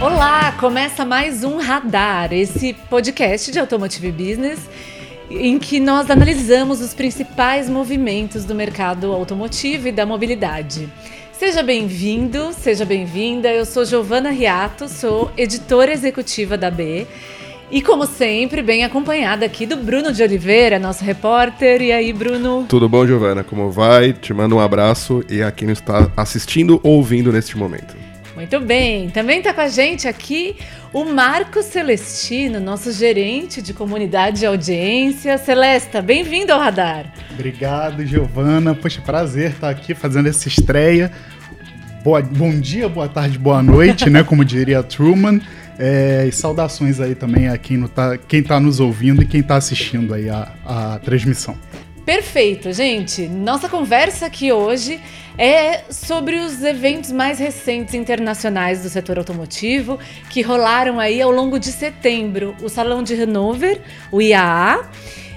Olá, começa mais um Radar, esse podcast de Automotive Business em que nós analisamos os principais movimentos do mercado automotivo e da mobilidade. Seja bem-vindo, seja bem-vinda. Eu sou Giovana Riato, sou editora executiva da B. E como sempre, bem acompanhada aqui do Bruno de Oliveira, nosso repórter. E aí, Bruno? Tudo bom, Giovana? Como vai? Te mando um abraço e a quem está assistindo ou ouvindo neste momento. Muito bem. Também está com a gente aqui o Marco Celestino, nosso gerente de comunidade e audiência. Celesta, bem-vindo ao Radar. Obrigado, Giovana. Poxa, prazer estar aqui fazendo essa estreia. Boa, bom dia, boa tarde, boa noite, né? Como diria Truman. É, e saudações aí também a quem, tá, quem tá nos ouvindo e quem está assistindo aí a, a transmissão. Perfeito, gente. Nossa conversa aqui hoje é sobre os eventos mais recentes internacionais do setor automotivo que rolaram aí ao longo de setembro. O Salão de Hannover, o IAA,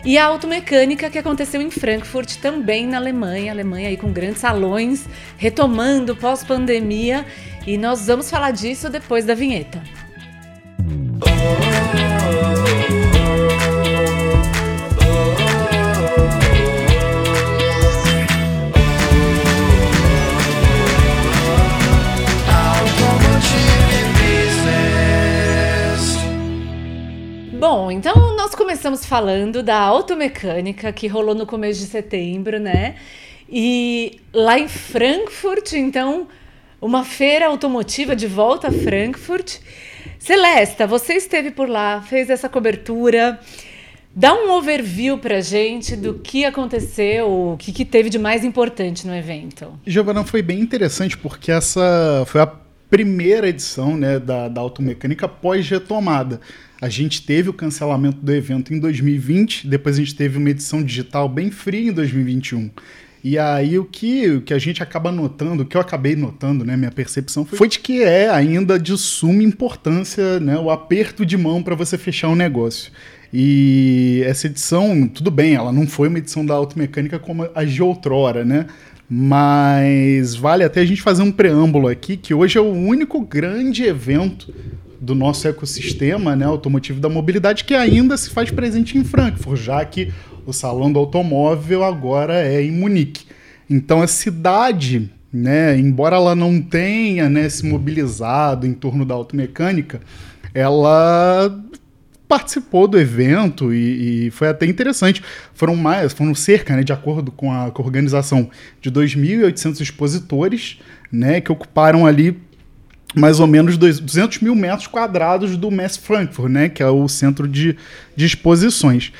e a automecânica que aconteceu em Frankfurt, também na Alemanha. Alemanha aí com grandes salões, retomando pós-pandemia. E nós vamos falar disso depois da vinheta. Bom, então nós começamos falando da automecânica que rolou no começo de setembro, né? E lá em Frankfurt, então, uma feira automotiva de volta a Frankfurt. Celesta, você esteve por lá, fez essa cobertura. Dá um overview pra gente do que aconteceu, o que, que teve de mais importante no evento. Giovana, foi bem interessante porque essa foi a primeira edição né, da, da automecânica pós-retomada. A gente teve o cancelamento do evento em 2020, depois a gente teve uma edição digital bem fria em 2021. E aí o que, o que a gente acaba notando, o que eu acabei notando, né, minha percepção foi, foi de que é ainda de suma importância, né, o aperto de mão para você fechar um negócio. E essa edição, tudo bem, ela não foi uma edição da automecânica como a de outrora, né? Mas vale até a gente fazer um preâmbulo aqui, que hoje é o único grande evento do nosso ecossistema né, automotivo da mobilidade que ainda se faz presente em Frankfurt, já que o salão do automóvel agora é em Munique. Então a cidade, né, embora ela não tenha né, se mobilizado em torno da automecânica, ela participou do evento e, e, foi até interessante. Foram mais, foram cerca, né, de acordo com a, com a organização, de 2.800 expositores, né, que ocuparam ali mais ou menos 200 mil metros quadrados do Mess Frankfurt, né, que é o centro de, de exposições.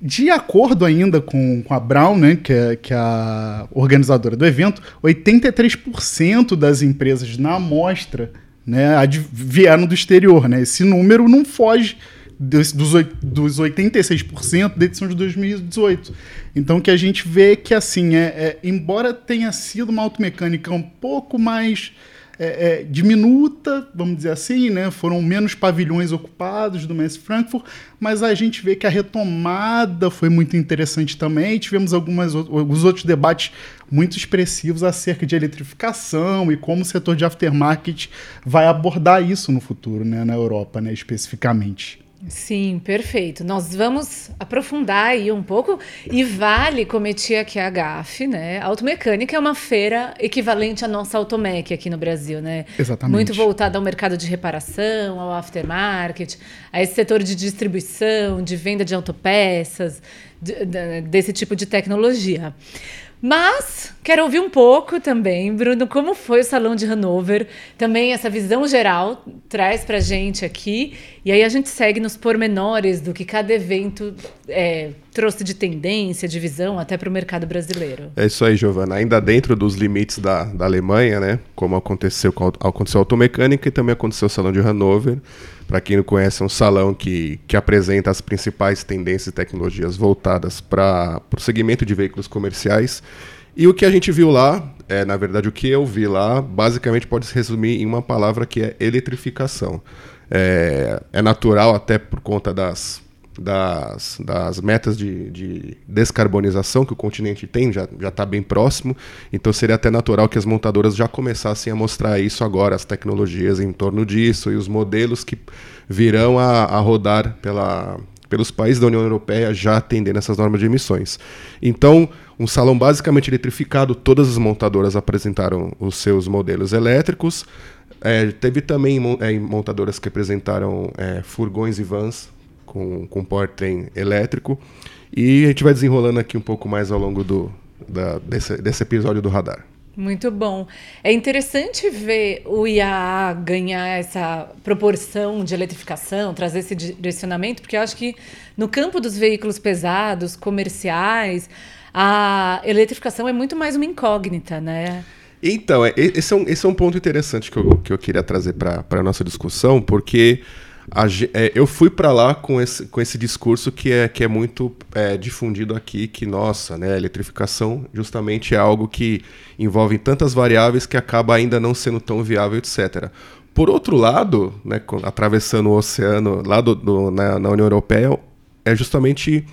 De acordo ainda com, com a Brown, né, que, é, que é a organizadora do evento, 83% das empresas na amostra né, vieram do exterior. Né? Esse número não foge dos, dos 86% da edição de 2018. Então, que a gente vê que, assim, é, é embora tenha sido uma automecânica um pouco mais é, é, diminuta, vamos dizer assim, né? Foram menos pavilhões ocupados do Messi Frankfurt, mas a gente vê que a retomada foi muito interessante também. Tivemos algumas, alguns outros debates muito expressivos acerca de eletrificação e como o setor de aftermarket vai abordar isso no futuro, né? Na Europa, né? Especificamente. Sim, perfeito. Nós vamos aprofundar aí um pouco e vale cometer aqui a gafe, né? A automecânica é uma feira equivalente à nossa Automec aqui no Brasil, né? Exatamente. Muito voltada ao mercado de reparação, ao aftermarket, a esse setor de distribuição, de venda de autopeças, de, de, desse tipo de tecnologia. Mas quero ouvir um pouco também, Bruno, como foi o Salão de Hanover. Também essa visão geral traz para gente aqui. E aí a gente segue nos pormenores do que cada evento é, trouxe de tendência, de visão, até para o mercado brasileiro. É isso aí, Giovana. Ainda dentro dos limites da, da Alemanha, né? Como aconteceu com a, aconteceu a automecânica e também aconteceu o Salão de Hanover. Para quem não conhece, é um salão que, que apresenta as principais tendências e tecnologias voltadas para o segmento de veículos comerciais. E o que a gente viu lá, é, na verdade, o que eu vi lá, basicamente pode se resumir em uma palavra que é eletrificação. é, é natural até por conta das, das, das metas de, de, descarbonização que o continente tem, já está bem próximo. Então seria até natural que as montadoras já começassem a mostrar isso agora, as tecnologias em torno disso e os modelos que virão a, a rodar pela, pelos países da União Europeia já atendendo essas normas de emissões. Então, um salão basicamente eletrificado, todas as montadoras apresentaram os seus modelos elétricos. É, teve também é, montadoras que apresentaram é, furgões e vans com, com powertrain elétrico. E a gente vai desenrolando aqui um pouco mais ao longo do, da, desse, desse episódio do Radar. Muito bom. É interessante ver o IAA ganhar essa proporção de eletrificação, trazer esse direcionamento, porque eu acho que no campo dos veículos pesados, comerciais, a eletrificação é muito mais uma incógnita, né? Então, é, esse é um, esse é um ponto interessante que eu, que eu queria trazer para a nossa discussão, porque a, é, eu fui para lá com esse, com esse discurso que é, que é muito é, difundido aqui, que, nossa, né, a eletrificação justamente é algo que envolve tantas variáveis que acaba ainda não sendo tão viável, etc. Por outro lado, né, atravessando o oceano lá do, do na, na, União Europeia, é justamente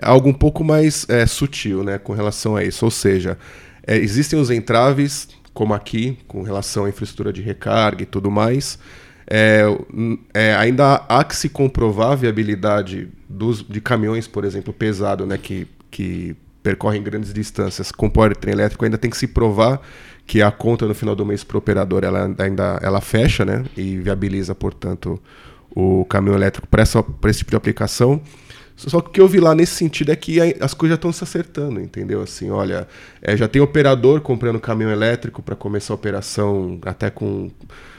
algo um pouco mais é, sutil né, com relação a isso. Ou seja, é, existem os entraves, como aqui, com relação à infraestrutura de recarga e tudo mais, é, é, ainda há que se comprovar a viabilidade dos, de caminhões, por exemplo, pesado, né, que, que percorrem grandes distâncias com powertrain elétrico, ainda tem que se provar que a conta no final do mês para o operador ela ainda ela fecha, né, e viabiliza, portanto, o caminhão elétrico para esse tipo de aplicação. Só que o que eu vi lá nesse sentido é que as coisas já estão se acertando, entendeu? Assim, olha, é, já tem operador comprando caminhão elétrico para começar a operação até com,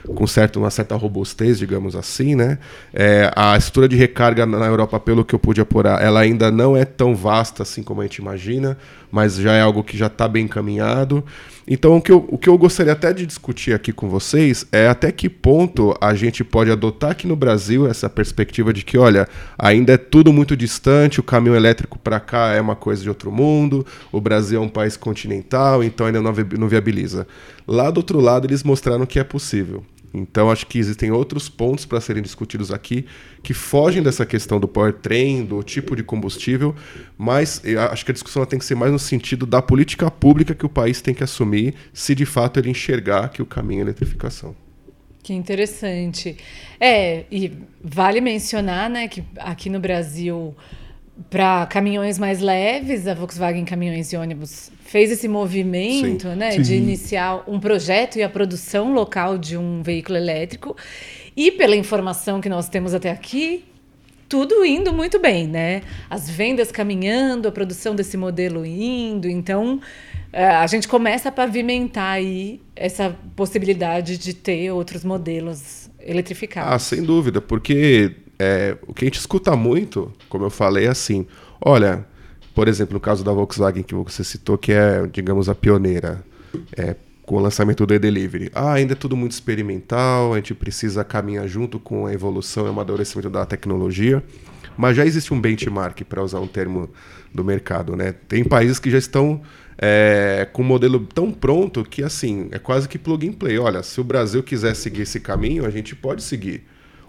com certo, uma certa robustez, digamos assim, né? É, a estrutura de recarga na Europa, pelo que eu pude apurar, ela ainda não é tão vasta assim como a gente imagina, mas já é algo que já está bem encaminhado. Então, o que, eu, o que eu gostaria até de discutir aqui com vocês é até que ponto a gente pode adotar aqui no Brasil essa perspectiva de que, olha, ainda é tudo muito distante, o caminhão elétrico para cá é uma coisa de outro mundo, o Brasil é um país continental, então ainda não viabiliza. Lá do outro lado, eles mostraram que é possível. Então acho que existem outros pontos para serem discutidos aqui que fogem dessa questão do powertrain, do tipo de combustível, mas acho que a discussão tem que ser mais no sentido da política pública que o país tem que assumir se de fato ele enxergar que o caminho é a eletrificação. Que interessante. É, e vale mencionar né, que aqui no Brasil para caminhões mais leves, a Volkswagen Caminhões e Ônibus fez esse movimento sim, né, sim. de iniciar um projeto e a produção local de um veículo elétrico. E pela informação que nós temos até aqui, tudo indo muito bem, né? As vendas caminhando, a produção desse modelo indo. Então, é, a gente começa a pavimentar aí essa possibilidade de ter outros modelos eletrificados. Ah, sem dúvida, porque é, o que a gente escuta muito, como eu falei, é assim: olha, por exemplo, no caso da Volkswagen que você citou, que é, digamos, a pioneira, é, com o lançamento do e-delivery. Ah, ainda é tudo muito experimental, a gente precisa caminhar junto com a evolução e amadurecimento da tecnologia, mas já existe um benchmark, para usar um termo do mercado, né? Tem países que já estão é, com um modelo tão pronto que, assim, é quase que plug and play. Olha, se o Brasil quiser seguir esse caminho, a gente pode seguir.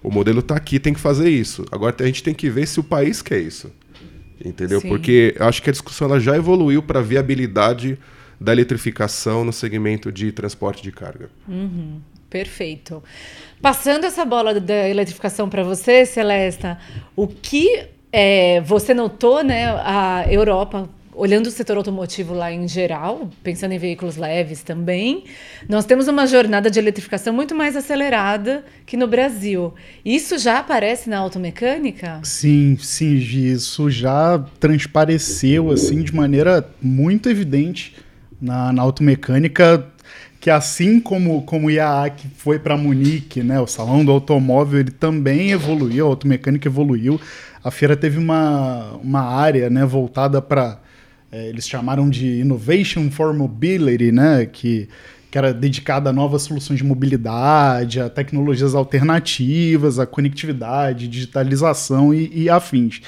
O modelo está aqui, tem que fazer isso. Agora a gente tem que ver se o país quer isso. Entendeu? Sim. Porque eu acho que a discussão ela já evoluiu para a viabilidade da eletrificação no segmento de transporte de carga. Uhum. Perfeito. Passando essa bola da eletrificação para você, Celesta, o que é, você notou, né? A Europa olhando o setor automotivo lá em geral, pensando em veículos leves também, nós temos uma jornada de eletrificação muito mais acelerada que no Brasil. Isso já aparece na automecânica? Sim, sim, isso já transpareceu assim de maneira muito evidente na, na automecânica que assim como, como o IAA que foi para Munique, né, o salão do automóvel, ele também evoluiu, a automecânica evoluiu. A feira teve uma, uma área né, voltada para é, eles chamaram de Innovation for Mobility, né? Que, que era dedicada a novas soluções de mobilidade, a tecnologias alternativas, a conectividade, digitalização e, e afins.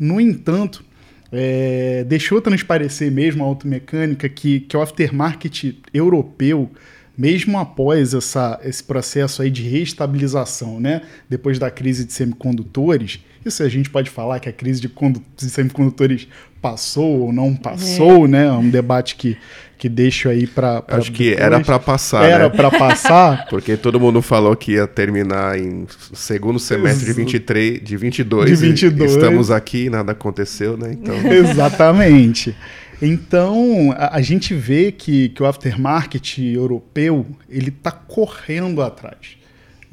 No entanto, é, deixou transparecer mesmo a automecânica que, que o aftermarket europeu mesmo após essa, esse processo aí de reestabilização, né, depois da crise de semicondutores, isso a gente pode falar que a crise de, de semicondutores passou ou não passou, é. né? É um debate que, que deixo aí para. Acho que depois. era para passar. Era né? para passar. Porque todo mundo falou que ia terminar em segundo semestre de 23, de 22. De 22. estamos aqui, nada aconteceu, né? Então... Exatamente. Então, a, a, gente vê que, que o aftermarket europeu ele está correndo atrás.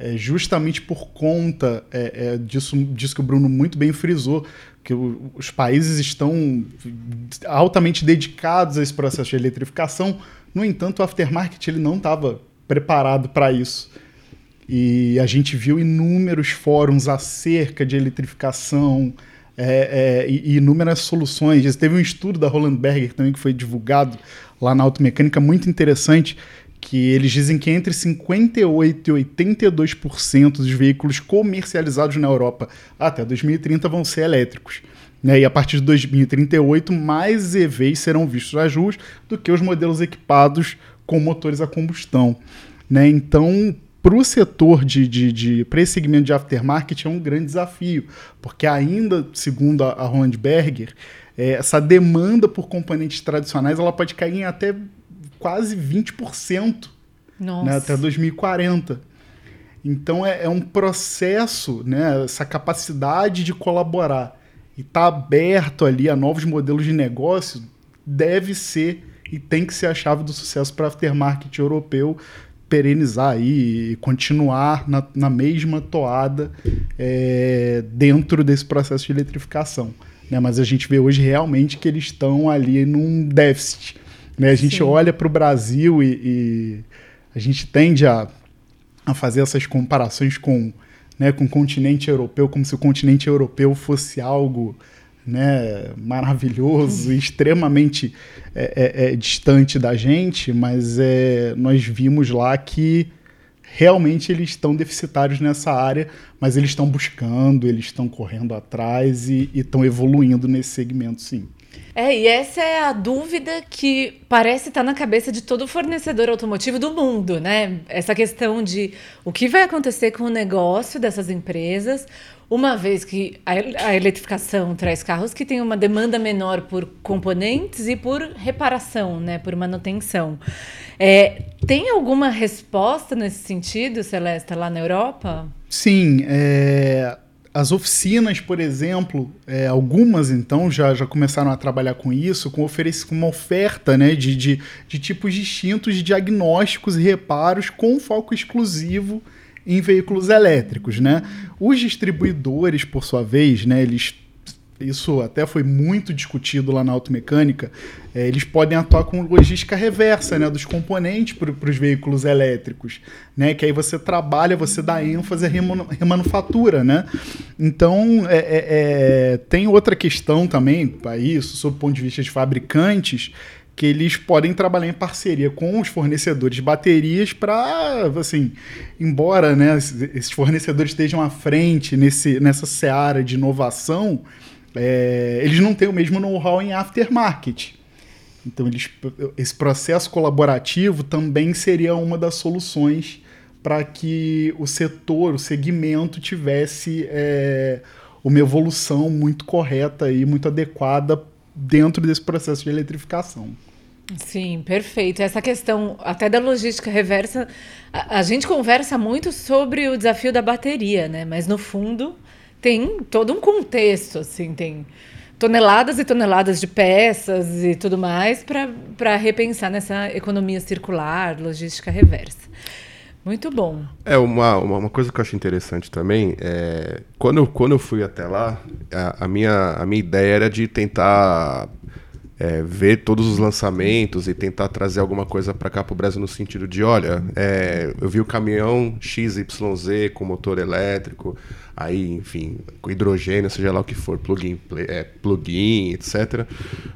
É, justamente por conta é, é, disso, disso que o Bruno muito bem frisou, que o, os países estão altamente dedicados a esse processo de eletrificação. No entanto, o aftermarket ele não estava preparado para isso. E a gente viu inúmeros fóruns acerca de eletrificação é, é, e, inúmeras soluções. Teve um estudo da Roland Berger também que foi divulgado lá na Automecânica, muito interessante, que eles dizem que entre 58% e 82% dos veículos comercializados na Europa até 2030 vão ser elétricos. Né? E a partir de 2038, mais EVs serão vistos nas ruas do que os modelos equipados com motores a combustão. Né? Então, para o setor de, de, de para esse segmento de aftermarket é um grande desafio, porque ainda, segundo a, a Berger, é, essa demanda por componentes tradicionais ela pode cair em até quase 20% né, até 2040. Então é, é, um processo, né, essa capacidade de colaborar e estar tá aberto ali a novos modelos de negócio deve ser e tem que ser a chave do sucesso para o aftermarket europeu perenizar aí e continuar na, na mesma toada é, dentro desse processo de eletrificação. Né? Mas a gente vê hoje realmente que eles estão ali num déficit né? A gente Sim. olha para o Brasil e, e, a gente tende a, a fazer essas comparações com, né, com o continente europeu, como se o continente europeu fosse algo né, maravilhoso, extremamente é, é, é, distante da gente, mas é, nós vimos lá que realmente eles estão deficitários nessa área, mas eles estão buscando, eles estão correndo atrás e estão evoluindo nesse segmento, sim. É, e essa é a dúvida que parece estar na cabeça de todo fornecedor automotivo do mundo, né? Essa questão de o que vai acontecer com o negócio dessas empresas, uma vez que a eletrificação traz carros que têm uma demanda menor por componentes e por reparação, né? Por manutenção. É, tem alguma resposta nesse sentido, Celeste, lá na Europa? Sim, é, as oficinas, por exemplo, é, algumas então já, já começaram a trabalhar com isso, com, oferecer, com uma oferta né, de, de, de tipos distintos de diagnósticos e reparos com foco exclusivo em veículos elétricos. Né? Os distribuidores, por sua vez, né, eles isso até foi muito discutido lá na automecânica, é, eles podem atuar com logística reversa né, dos componentes para os veículos elétricos, né, que aí você trabalha, você dá ênfase à remanufatura. Né? Então, é, é, é, tem outra questão também para isso, sob o ponto de vista de fabricantes, que eles podem trabalhar em parceria com os fornecedores de baterias para, assim, embora né, esses fornecedores estejam à frente nesse, nessa seara de inovação, é, eles não têm o mesmo know-how em aftermarket. Então, eles, esse processo colaborativo também seria uma das soluções para que o setor, o segmento, tivesse é, uma evolução muito correta e muito adequada dentro desse processo de eletrificação. Sim, perfeito. Essa questão até da logística reversa, a, a gente conversa muito sobre o desafio da bateria, né? Mas no fundo tem todo um contexto, assim, tem toneladas e toneladas de peças e tudo mais para repensar nessa economia circular, logística reversa. Muito bom. É, uma, uma coisa que eu acho interessante também, é, quando, eu, quando eu fui até lá, a, a minha, a minha ideia era de tentar é, ver todos os lançamentos e tentar trazer alguma coisa para cá para o Brasil no sentido de, olha, é, eu vi o caminhão XYZ com motor elétrico, aí, enfim, com hidrogênio, seja lá o que for, plugin, é, plugin etc.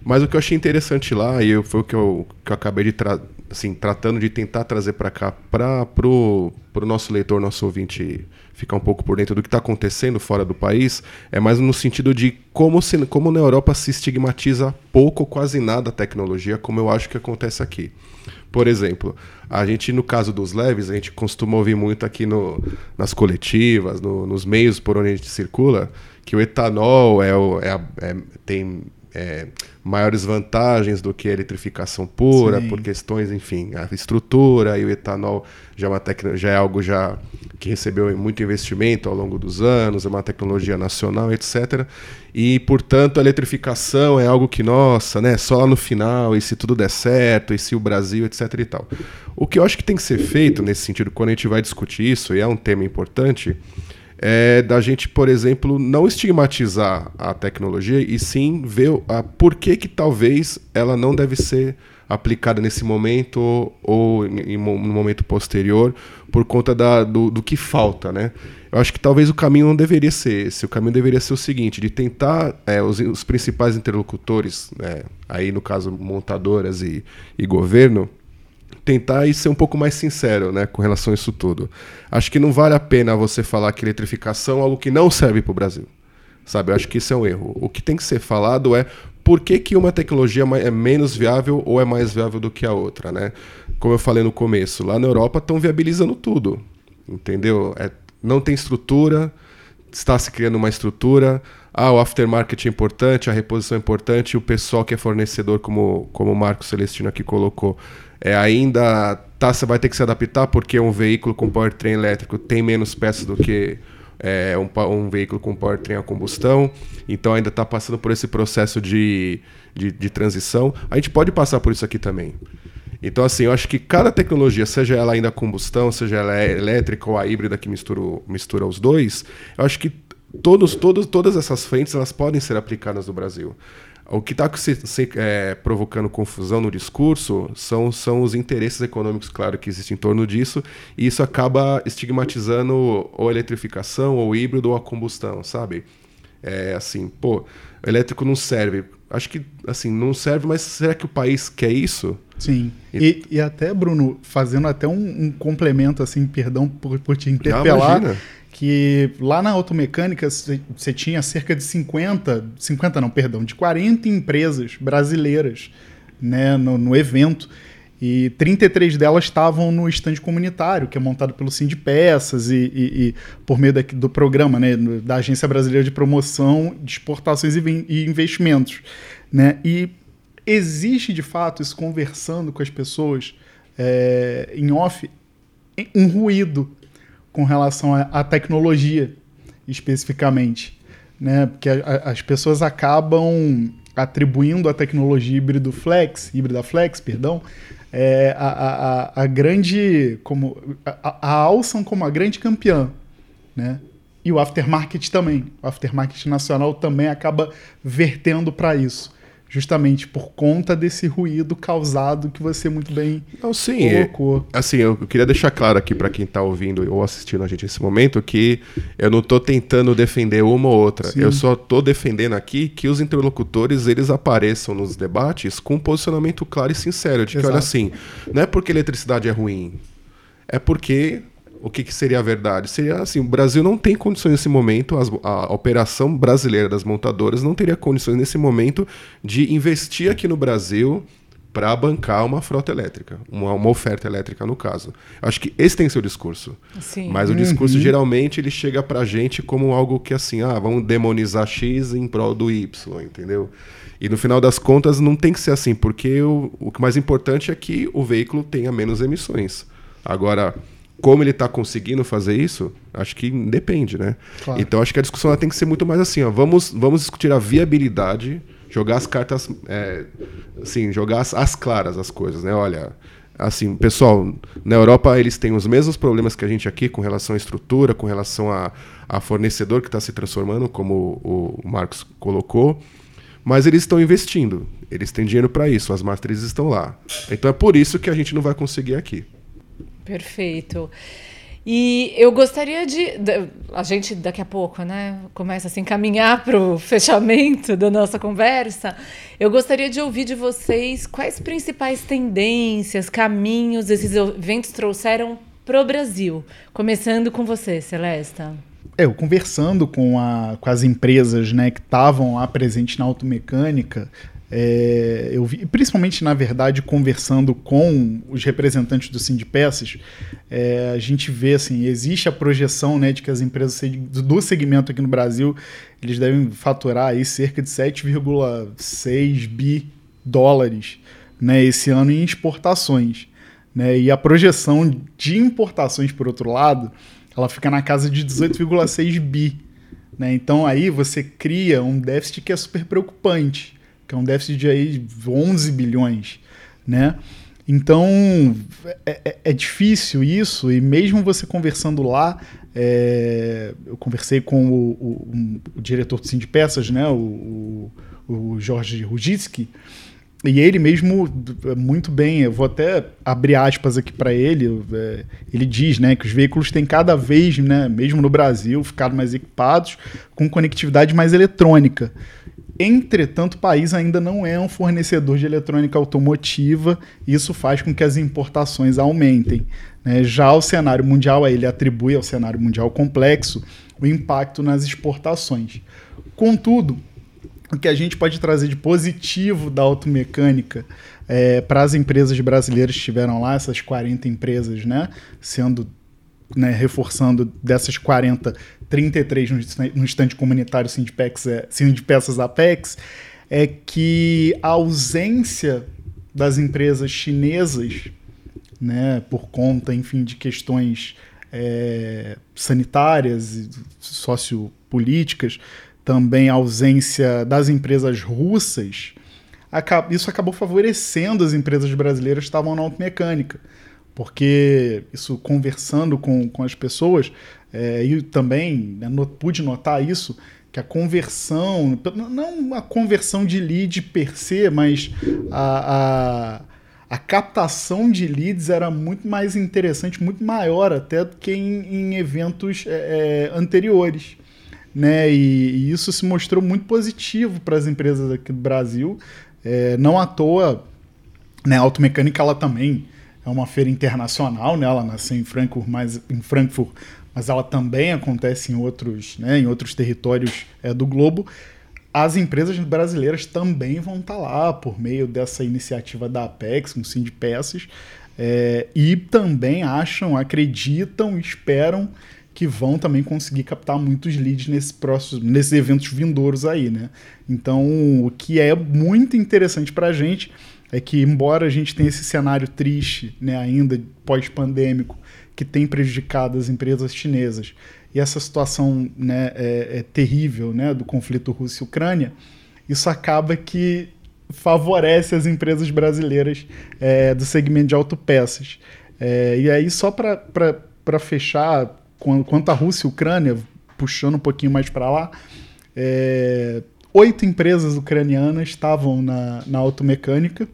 Mas o que eu achei interessante lá, e foi o que eu, que eu acabei de tra assim, tratando de tentar trazer para cá, para o nosso leitor, nosso ouvinte ficar um pouco por dentro do que está acontecendo fora do país, é mais no sentido de como, se, como na Europa se estigmatiza pouco ou quase nada a tecnologia, como eu acho que acontece aqui. Por exemplo, a gente, no caso dos leves, a gente costuma ouvir muito aqui no, nas coletivas, no, nos meios por onde a gente circula, que o etanol é, o, é, é tem é, maiores vantagens do que a eletrificação pura, Sim. por questões, enfim, a estrutura e o etanol já é, uma tecno, já é algo já que recebeu muito investimento ao longo dos anos, é uma tecnologia nacional, etc. E, portanto, a eletrificação é algo que, nossa, né, só lá no final, e se tudo der certo, e se o Brasil, etc e tal. O que eu acho que tem que ser feito nesse sentido, quando a gente vai discutir isso, e é um tema importante, é da gente, por exemplo, não estigmatizar a tecnologia e sim ver a, por que, que talvez ela não deve ser aplicada nesse momento ou, em, no momento posterior por conta da, do, do que falta, né? Eu acho que talvez o caminho não deveria ser esse. O caminho deveria ser o seguinte, de tentar é, os, os, principais interlocutores, né, aí no caso montadoras e, e governo, tentar e ser um pouco mais sincero né, com relação a isso tudo. Acho que não vale a pena você falar que eletrificação é algo que não serve para o Brasil. Sabe, eu acho que isso é um erro. O que tem que ser falado é por que, que uma tecnologia é menos viável ou é mais viável do que a outra, né? Como eu falei no começo, lá na Europa estão viabilizando tudo, entendeu? É, não tem estrutura, está se criando uma estrutura, ah, o aftermarket é importante, a reposição é importante, o pessoal que é fornecedor, como, como o Marco Celestino aqui colocou, é, ainda tá, você vai ter que se adaptar porque um veículo com powertrain elétrico tem menos peças do que é, um, um, veículo com powertrain a combustão, então ainda está passando por esse processo de, de, de, transição. A gente pode passar por isso aqui também. Então, assim, eu acho que cada tecnologia, seja ela ainda a combustão, seja ela elétrica ou a híbrida que mistura, mistura os dois, eu acho que todos, todos, todas essas frentes elas podem ser aplicadas no Brasil. O que está é, provocando confusão no discurso são, são os interesses econômicos, claro, que existem em torno disso, e isso acaba estigmatizando ou a eletrificação, ou o híbrido, ou a combustão, sabe? É assim, pô, elétrico não serve. Acho que, assim, não serve, mas será que o país quer isso? Sim. E, e até, Bruno, fazendo até um, um complemento, assim, perdão por, por te interpelar. Ah, que lá na automecânica você tinha cerca de 50, 50 não, perdão, de 40 empresas brasileiras né, no, no evento. E 33 delas estavam no estande comunitário, que é montado pelo Sim de Peças e, e, e por meio da, do programa né, da Agência Brasileira de Promoção de Exportações e Investimentos. Né? E existe, de fato, isso conversando com as pessoas é, em off, um ruído com relação à tecnologia, especificamente. Né? Porque a, a, as pessoas acabam atribuindo a tecnologia híbrido flex, híbrida flex, perdão, é, a, a, a, grande como a, a Alson como a grande campeã, né? E o aftermarket também, o aftermarket nacional também acaba vertendo para isso justamente por conta desse ruído causado que você muito bem Não, sim, colocou. É, assim, eu queria deixar claro aqui para quem está ouvindo ou assistindo a gente nesse momento que eu não estou tentando defender uma ou outra. Sim. Eu só estou defendendo aqui que os interlocutores eles apareçam nos debates com um posicionamento claro e sincero de que Exato. olha assim, não é porque eletricidade é ruim, é porque o que, que, seria a verdade? Seria assim: o Brasil não tem condições nesse momento, as, a operação brasileira das montadoras não teria condições nesse momento de investir aqui no Brasil para bancar uma frota elétrica, uma, uma, oferta elétrica no caso. Acho que esse tem o discurso. Sim. Mas o discurso uhum. geralmente ele chega para a gente como algo que assim, ah, vamos demonizar X em prol do Y, entendeu? E no final das contas não tem que ser assim, porque o, o mais importante é que o veículo tenha menos emissões. Agora, como ele está conseguindo fazer isso, acho que depende, né? Claro. Então acho que a discussão tem que ser muito mais assim, ó, vamos, vamos discutir a viabilidade, jogar as cartas, é, assim, jogar as, as, claras as coisas, né? Olha, assim, pessoal, na Europa eles têm os mesmos problemas que a gente aqui com relação à estrutura, com relação a, a fornecedor que está se transformando, como o, o Marcos colocou, mas eles estão investindo, eles têm dinheiro para isso, as matrizes estão lá. Então é por isso que a gente não vai conseguir aqui. Perfeito. E eu gostaria de. A gente daqui a pouco, né, começa a se encaminhar para o fechamento da nossa conversa. Eu gostaria de ouvir de vocês quais principais tendências, caminhos esses eventos trouxeram pro Brasil? Começando com você, Celesta. Eu conversando com, a, com as empresas né, que estavam lá presentes na automecânica, é, eu vi, principalmente, na verdade, conversando com os representantes do Sindipeças, é, a gente vê assim, existe a projeção né, de que as empresas do segmento aqui no Brasil eles devem faturar aí cerca de 7,6 bi dólares né, esse ano em exportações. Né, e a projeção de importações, por outro lado, ela fica na casa de 18,6 bi. Né? Então aí você cria um déficit que é super preocupante que é um déficit de aí 11 bilhões, né? Então é, é, é, difícil isso, e mesmo você conversando lá, é, eu conversei com o, o, o, diretor do Sim de Peças, né, o, o Jorge Rugitsky, e ele mesmo, muito bem, eu vou até abrir aspas aqui para ele, é, ele diz né, que os veículos têm cada vez, né, mesmo no Brasil, ficado mais equipados com conectividade mais eletrônica. Entretanto, o país ainda não é um fornecedor de eletrônica automotiva, e isso faz com que as importações aumentem. Né? Já o cenário mundial, ele atribui ao cenário mundial complexo o impacto nas exportações. Contudo, o que a gente pode trazer de positivo da automecânica é, para as empresas brasileiras que estiveram lá, essas 40 empresas, né, sendo né, reforçando dessas 40, 33 no estande comunitário Sindpex, é, Sindpeças Apex, é que a ausência das empresas chinesas, né, por conta, enfim, de questões é, sanitárias e sociopolíticas, também a ausência das empresas russas, isso acabou favorecendo as empresas brasileiras que estavam na automecânica. Porque isso, conversando com, com as pessoas, é, e também né, pude notar isso, que a conversão, não a conversão de lead per se, mas a, a, a, captação de leads era muito mais interessante, muito maior até do que em, em eventos é, é anteriores. Né? E, e, isso se mostrou muito positivo para as empresas aqui do Brasil. É, não à toa, né, a Automecânica ela também é uma feira internacional, né? ela nasceu em Frankfurt, mas, em Frankfurt, mas ela também acontece em outros, né, em outros territórios é, do globo. As empresas brasileiras também vão estar tá lá por meio dessa iniciativa da Apex, com Sim de Peças, é, e também acham, acreditam, esperam que vão também conseguir captar muitos leads nesse próximo, nesses eventos vindouros aí, né? Então, o que é muito interessante para a gente é que, embora a gente tenha esse cenário triste, né, ainda pós-pandêmico, que tem prejudicado as empresas chinesas, e essa situação né, é, é terrível né, do conflito Rússia-Ucrânia, isso acaba que favorece as empresas brasileiras é, do segmento de autopeças. É, e aí, só para fechar, quanto à Rússia e Ucrânia, puxando um pouquinho mais para lá, é, oito empresas ucranianas estavam na, na automecânica.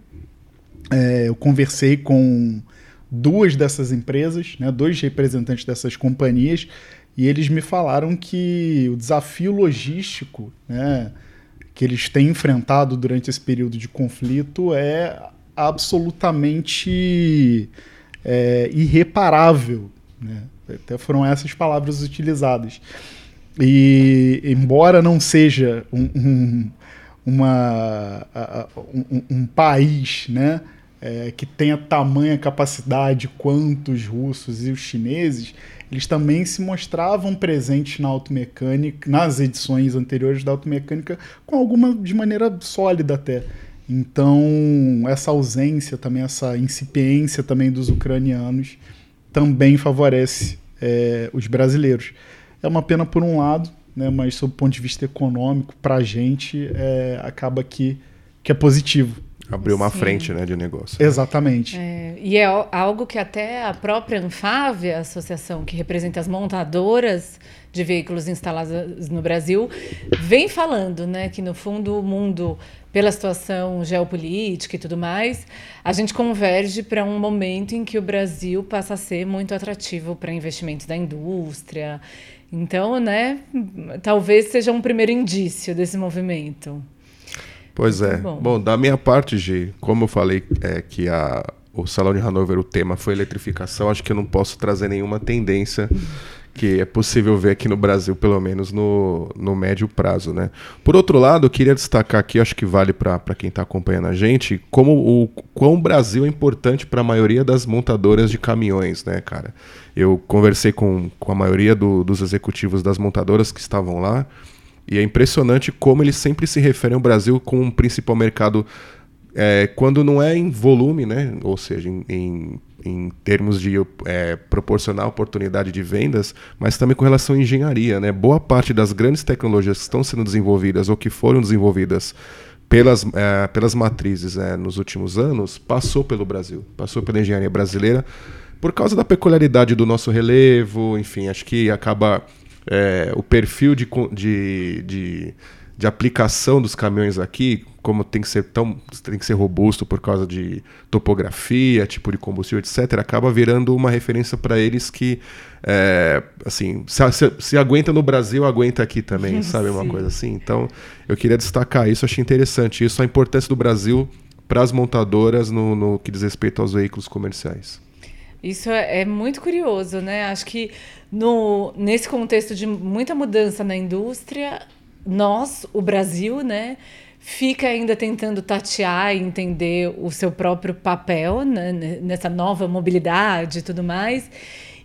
É, eu conversei com duas dessas empresas, né, dois representantes dessas companhias, e eles me falaram que o desafio logístico né, que eles têm enfrentado durante esse período de conflito é absolutamente é, irreparável. Né? Até foram essas palavras utilizadas. E embora não seja um, um, uma, um, um país né, é, que tenha tamanha capacidade quanto os russos e os chineses, eles também se mostravam presentes na automecânica, nas edições anteriores da automecânica, com alguma de maneira sólida até. Então, essa ausência também, essa incipiência também dos ucranianos também favorece é, os brasileiros. É uma pena por um lado, né, mas sob o ponto de vista econômico, para a gente, é, acaba que, que é positivo. Abriu uma Sim. frente né, de negócio. Exatamente. É, e é algo que até a própria Anfave, a associação que representa as montadoras de veículos instalados no Brasil, vem falando, né, que no fundo o mundo, pela situação geopolítica e tudo mais, a gente converge para um momento em que o Brasil passa a ser muito atrativo para investimentos da indústria. Então, né, talvez seja um primeiro indício desse movimento. Pois é. Bom. Bom. da minha parte, Gi, como eu falei é, que a, o Salão de Hanover, o tema foi eletrificação, acho que eu não posso trazer nenhuma tendência que é possível ver aqui no Brasil, pelo menos no, no médio prazo. Né? Por outro lado, eu queria destacar aqui, acho que vale para quem está acompanhando a gente, como o quão o Brasil é importante para a maioria das montadoras de caminhões, né, cara? Eu conversei com, com a maioria do, dos executivos das montadoras que estavam lá, e é impressionante como eles sempre se referem ao Brasil como um principal mercado é, quando não é em volume, né? ou seja, em, em, em termos de é, proporcionar oportunidade de vendas, mas também com relação à engenharia. Né? Boa parte das grandes tecnologias que estão sendo desenvolvidas ou que foram desenvolvidas pelas, é, pelas matrizes é, nos últimos anos passou pelo Brasil, passou pela engenharia brasileira, por causa da peculiaridade do nosso relevo, enfim, acho que acaba é, o perfil de, de, de, de aplicação dos caminhões aqui como tem que ser tão tem que ser robusto por causa de topografia, tipo de combustível, etc., acaba virando uma referência para eles que é, assim se, se, se, aguenta no Brasil, aguenta aqui também, sabe uma coisa assim. Então eu queria destacar isso, achei interessante isso, a importância do Brasil para as montadoras no, no que diz respeito aos veículos comerciais. Isso é, é muito curioso, né? Acho que no, nesse contexto de muita mudança na indústria, nós, o Brasil, né, fica ainda tentando tatear e entender o seu próprio papel né, nessa nova mobilidade e tudo mais.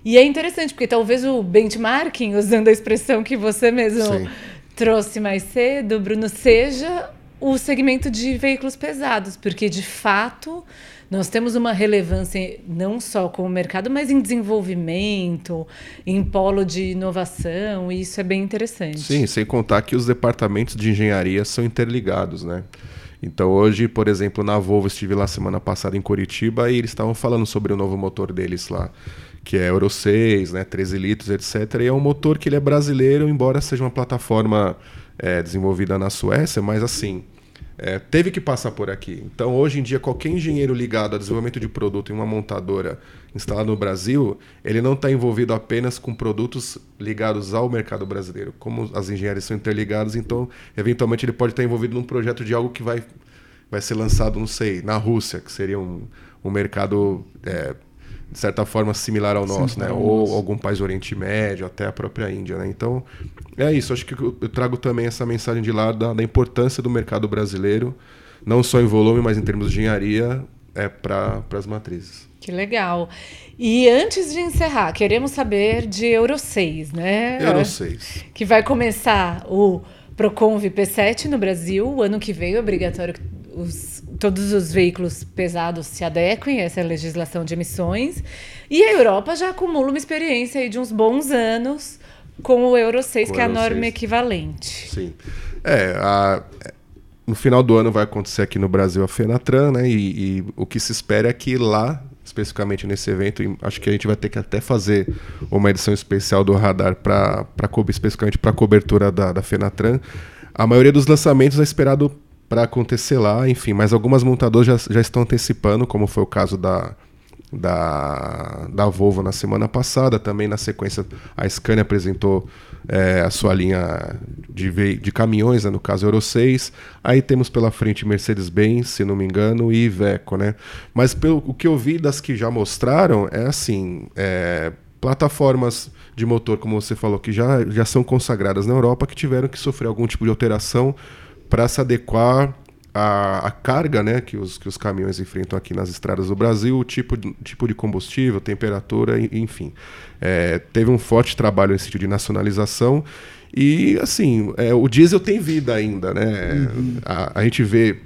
E é interessante, porque talvez o benchmarking, usando a expressão que você mesmo Sim. trouxe mais cedo, Bruno, seja o segmento de veículos pesados, porque de fato nós temos uma relevância não só com o mercado, mas em desenvolvimento, em polo de inovação, e isso é bem interessante. Sim, sem contar que os departamentos de engenharia são interligados, né? Então hoje, por exemplo, na Volvo estive lá semana passada em Curitiba e eles estavam falando sobre o novo motor deles lá, que é Euro 6, né, 13 litros, etc. E é um motor que ele é brasileiro, embora seja uma plataforma é, desenvolvida na Suécia, mas assim, é, teve que passar por aqui. Então, hoje em dia, qualquer engenheiro ligado a desenvolvimento de produto em uma montadora instalada no Brasil, ele não está envolvido apenas com produtos ligados ao mercado brasileiro. Como as engenharias são interligadas, então, eventualmente, ele pode estar envolvido num projeto de algo que vai, vai ser lançado, não sei, na Rússia, que seria um, um mercado é, de certa forma similar ao nosso, né? Ou algum país do Oriente Médio, até a própria Índia, né? Então, é isso. Acho que eu trago também essa mensagem de lá da, da importância do mercado brasileiro, não só em volume, mas em termos de engenharia, é para as matrizes. Que legal. E antes de encerrar, queremos saber de Euro 6, né? Euro 6. Que vai começar o Proconv P7 no Brasil, o ano que vem, obrigatório os, todos os veículos pesados se adequem a essa legislação de emissões. E a Europa já acumula uma experiência de uns bons anos com o Euro 6, com que é a norma 6. equivalente. Sim. É, a, no final do ano vai acontecer aqui no Brasil a Fenatran, né? E, e, o que se espera é que lá, especificamente nesse evento, acho que a gente vai ter que até fazer uma edição especial do radar para especificamente para a cobertura da, da Fenatran. A maioria dos lançamentos é esperado para acontecer lá, enfim, mas algumas montadoras já, já estão antecipando, como foi o caso da, da, da Volvo na semana passada. Também na sequência, a Scania apresentou é, a sua linha de, de caminhões, né, no caso Euro 6. Aí temos pela frente Mercedes-Benz, se não me engano, e Iveco. Né? Mas pelo o que eu vi das que já mostraram, é assim. É, plataformas de motor, como você falou, que já, já são consagradas na Europa, que tiveram que sofrer algum tipo de alteração para se adequar à, à, carga né, que, os, que os caminhões enfrentam aqui nas estradas do Brasil, o tipo de, tipo de combustível, temperatura, enfim. É, teve um forte trabalho nesse sentido de nacionalização. E, assim, é, o diesel tem vida ainda, né? Uhum. A, a, gente vê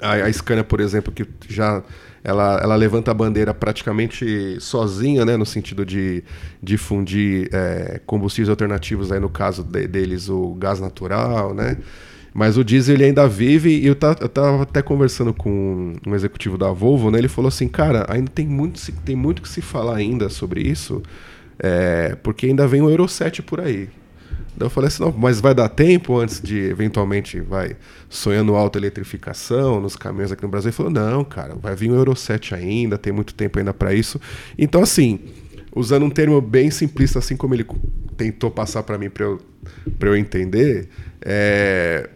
a, a Scania, por exemplo, que já ela, ela levanta a bandeira praticamente sozinha, né, no sentido de difundir é, combustíveis alternativos, aí no caso de, deles o gás natural, né? Mas o diesel ele ainda vive e eu, tá, eu tava até conversando com um executivo da Volvo, né? Ele falou assim, cara, ainda tem muito, tem muito que se falar ainda sobre isso, é, porque ainda vem o Euro 7 por aí. Daí eu falei assim, não, mas vai dar tempo antes de eventualmente vai sonhando alta eletrificação nos caminhões aqui no Brasil? Ele falou, não, cara, vai vir o Euro 7 ainda, tem muito tempo ainda para isso. Então, assim, usando um termo bem simplista, assim como ele tentou passar para mim para eu, eu entender, é,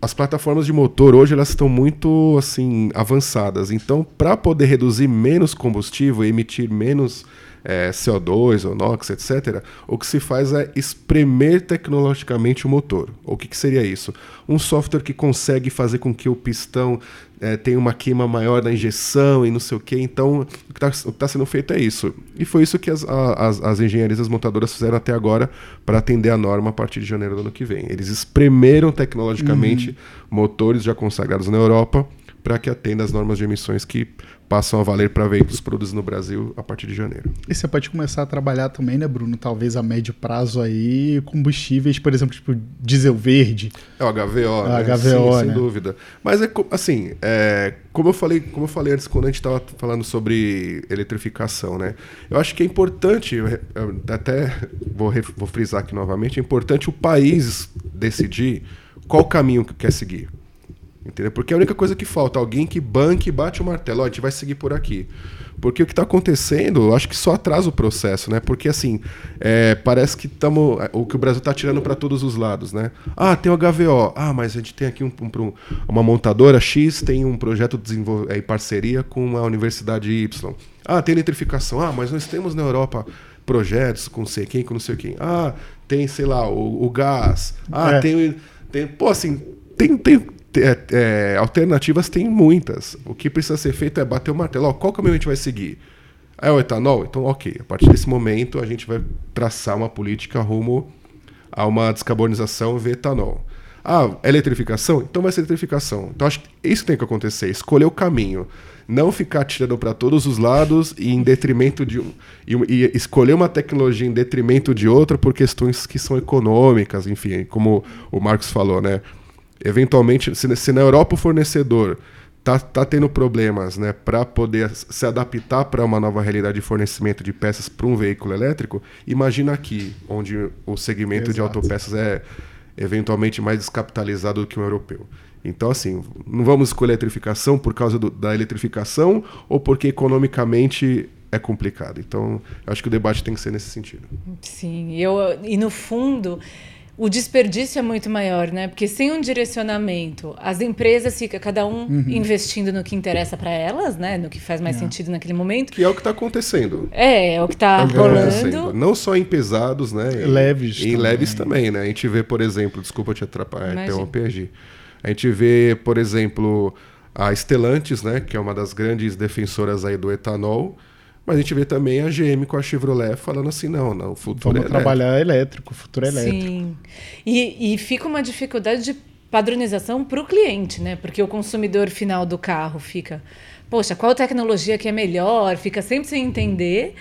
as plataformas de motor hoje elas estão muito assim avançadas. Então, para poder reduzir menos combustível e emitir menos é, CO2 ou NOx, etc., o que se faz é espremer tecnologicamente o motor. O que, que seria isso? Um software que consegue fazer com que o pistão é, tenha uma queima maior da injeção e não sei o que. Então, o que está tá sendo feito é isso. E foi isso que as, as, as engenharias as montadoras fizeram até agora para atender a norma a partir de janeiro do ano que vem. Eles espremeram tecnologicamente uhum. motores já consagrados na Europa para que atenda às normas de emissões que passam a valer para veículos produzidos no Brasil a partir de janeiro. E você pode começar a trabalhar também, né, Bruno? Talvez a médio prazo aí, combustíveis, por exemplo, tipo diesel verde. É o HVO, né? HVO, Sim, né? sem dúvida. Mas é assim, é, como eu falei, como eu falei antes quando a gente estava falando sobre eletrificação, né? Eu acho que é importante, até vou, vou frisar aqui novamente, é importante o país decidir qual caminho que quer seguir. Entendeu? Porque é a única coisa que falta, alguém que banque e bate o martelo, ó, a gente vai seguir por aqui. Porque o que está acontecendo, eu acho que só atrasa o processo, né? Porque assim, é, parece que estamos. O que o Brasil está tirando para todos os lados, né? Ah, tem o HVO. Ah, mas a gente tem aqui um, um, uma montadora X, tem um projeto é, em parceria com a Universidade Y. Ah, tem eletrificação. Ah, mas nós temos na Europa projetos com sei quem, com não sei quem. Ah, tem, sei lá, o, o gás. Ah, é. tem, tem. Pô, assim, tem, tem, é, é, alternativas tem muitas. O que precisa ser feito é bater o martelo. Ó, qual caminho a gente vai seguir? É o etanol? Então, ok. A partir desse momento, a gente vai traçar uma política rumo a uma descarbonização via etanol. Ah, eletrificação? Então vai ser eletrificação. Então acho que isso tem que acontecer, escolher o caminho. Não ficar tirando para todos os lados e em detrimento de um. E, e, escolher uma tecnologia em detrimento de outra por questões que são econômicas, enfim, como o Marcos falou, né? Eventualmente, se, se na Europa o fornecedor tá, tá tendo problemas né, para poder se adaptar para uma nova realidade de fornecimento de peças para um veículo elétrico, imagina aqui, onde o segmento Exato. de autopeças é eventualmente mais descapitalizado do que o europeu. Então, assim, não vamos escolher a eletrificação por causa do, da eletrificação ou porque economicamente é complicado. Então, acho que o debate tem que ser nesse sentido. Sim, eu, e no fundo o desperdício é muito maior, né? Porque sem um direcionamento, as empresas ficam cada um uhum. investindo no que interessa para elas, né? No que faz mais é. sentido naquele momento. Que é o que está acontecendo. É, é o que está é rolando. Não só em pesados, né? Leves. Em também. leves também, né? A gente vê, por exemplo, desculpa te atrapalhar, interromper, A gente vê, por exemplo, a Stellantis, né? Que é uma das grandes defensoras aí do etanol mas a gente vê também a GM com a Chevrolet falando assim, não, não o futuro Vamos é trabalhar elétrico, o futuro é elétrico. Sim. E, e fica uma dificuldade de padronização para o cliente, né? Porque o consumidor final do carro fica, poxa, qual tecnologia que é melhor? Fica sempre sem entender.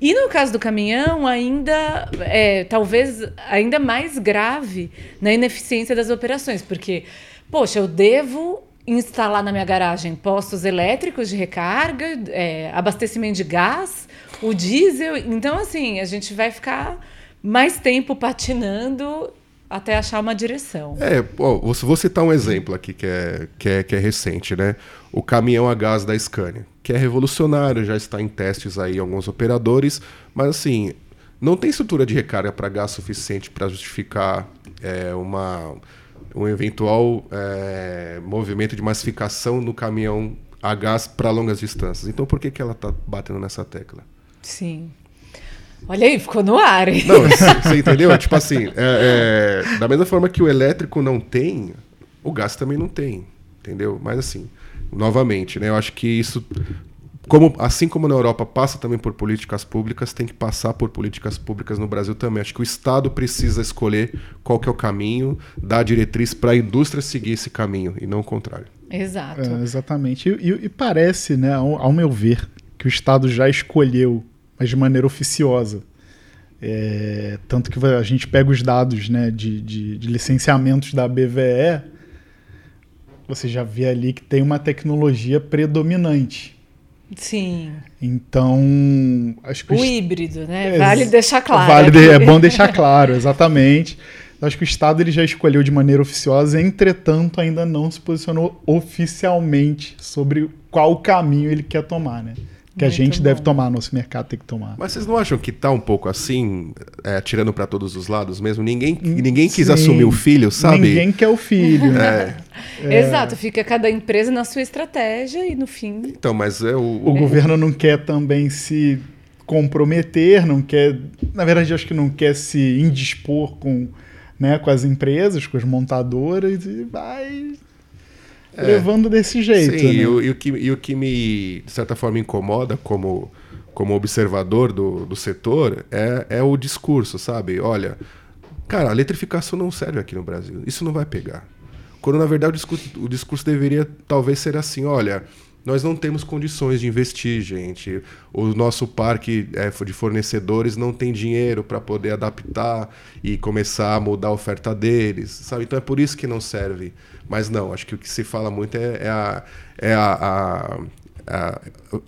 E no caso do caminhão, ainda é talvez ainda mais grave na ineficiência das operações, porque, poxa, eu devo instalar na minha garagem postos elétricos de recarga, é, abastecimento de gás, o diesel. Então, assim, a gente vai ficar mais tempo patinando até achar uma direção. É, vou citar um exemplo aqui que é, que, é, que é recente, né? O caminhão a gás da Scania, que é revolucionário, já está em testes aí alguns operadores, mas assim, não tem estrutura de recarga para gás suficiente para justificar é, uma um eventual é, movimento de massificação no caminhão a gás para longas distâncias. Então, por que, que ela está batendo nessa tecla? Sim. Olha aí, ficou no ar. Hein? Não, você entendeu? tipo assim, é, é, da mesma forma que o elétrico não tem, o gás também não tem, entendeu? Mas assim, novamente, né? Eu acho que isso como, assim como na Europa passa também por políticas públicas, tem que passar por políticas públicas no Brasil também. Acho que o Estado precisa escolher qual que é o caminho, dar a diretriz para a indústria seguir esse caminho e não o contrário. Exato. É, exatamente. E, e, e, parece, né, ao, ao, meu ver, que o Estado já escolheu, mas de maneira oficiosa. É, tanto que a gente pega os dados né, de, de, de licenciamentos da BVE, você já vê ali que tem uma tecnologia predominante. Sim. Então, acho que o, o híbrido, né? Vale deixar claro. Vale é bom deixar claro, exatamente. Acho que o Estado ele já escolheu de maneira oficiosa, entretanto, ainda não se posicionou oficialmente sobre qual caminho ele quer tomar, né? Que Muito a gente bom. deve tomar, nosso mercado tem que tomar. Mas vocês não acham que tá um pouco assim, é, tirando para todos os lados mesmo? Ninguém, ninguém quis Sim. assumir o filho, sabe? Ninguém quer o filho. é. É. Exato, fica cada empresa na sua estratégia e no fim. Então, mas é o. O governo não quer também se comprometer, não quer. Na verdade, acho que não quer se indispor com, né, com as empresas, com as montadoras, e vai é. levando desse jeito. Sim, né? e, o, e, o que, e o que me, de certa forma, incomoda como, como observador do, do setor é, é o discurso, sabe? Olha, cara, a eletrificação não serve aqui no Brasil. Isso não vai pegar. Quando, na verdade, o discurso, o discurso deveria talvez ser assim: olha, nós não temos condições de investir, gente. O nosso parque é, de fornecedores não tem dinheiro para poder adaptar e começar a mudar a oferta deles, sabe? Então é por isso que não serve. Mas não, acho que o que se fala muito é, é a, é a, a a,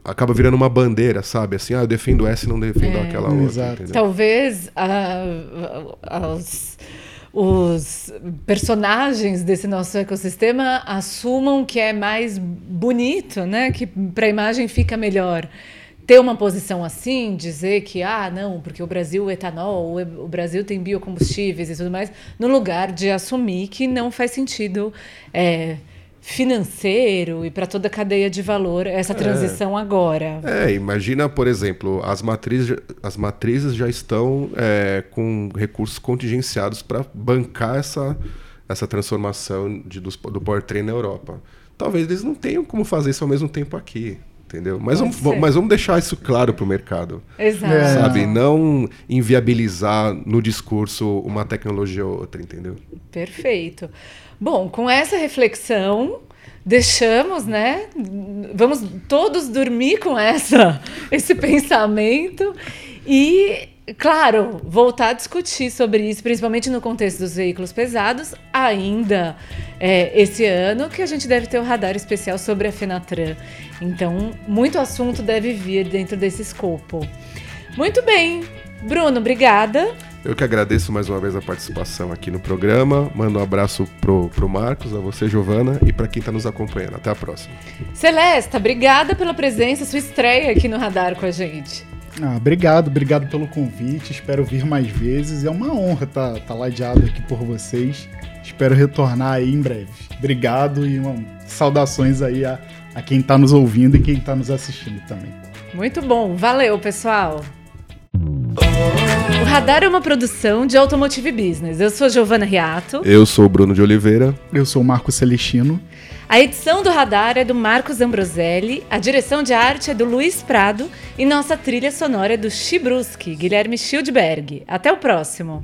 acaba virando uma bandeira, sabe? Assim, ah, eu defendo essa e não defendo é, aquela outra. Talvez as os personagens desse nosso ecossistema assumam que é mais bonito, né? Que para a imagem fica melhor. Ter uma posição assim, dizer que, ah, não, porque o Brasil é etanol, o Brasil tem biocombustíveis e tudo mais, no lugar de assumir que não faz sentido. É, financeiro e para toda a cadeia de valor essa é. transição é. agora. É, imagina, por exemplo, as matrizes, as matrizes já estão é, com recursos contingenciados para bancar essa, essa transformação de, do, do powertrain na Europa. Talvez eles não tenham como fazer isso ao mesmo tempo aqui. Entendeu? Mas vamos, mas vamos deixar isso claro para o mercado. Exato. É. Sabe? Não inviabilizar no discurso uma tecnologia ou outra, entendeu? Perfeito. Bom, com essa reflexão, deixamos, né? Vamos todos dormir com essa, esse pensamento e, claro, voltar a discutir sobre isso, principalmente no contexto dos veículos pesados, ainda é, esse ano, que a gente deve ter o um radar especial sobre a Fenatran. Então, muito assunto deve vir dentro desse escopo. Muito bem. Bruno, obrigada. Eu que agradeço mais uma vez a participação aqui no programa. Mando um abraço pro, pro Marcos, a você, Giovana, e para quem está nos acompanhando. Até a próxima. Celesta, obrigada pela presença, sua estreia aqui no Radar com a gente. Ah, obrigado, obrigado pelo convite. Espero vir mais vezes. É uma honra estar tá, tá ladeado aqui por vocês. Espero retornar aí em breve. Obrigado e uma, saudações aí a, a quem está nos ouvindo e quem está nos assistindo também. Muito bom. Valeu, pessoal. O Radar é uma produção de Automotive Business. Eu sou Giovana Riato. Eu sou o Bruno de Oliveira. Eu sou o Marco Celestino. A edição do Radar é do Marcos Ambroselli, a direção de arte é do Luiz Prado e nossa trilha sonora é do Chibruski, Guilherme Schildberg. Até o próximo!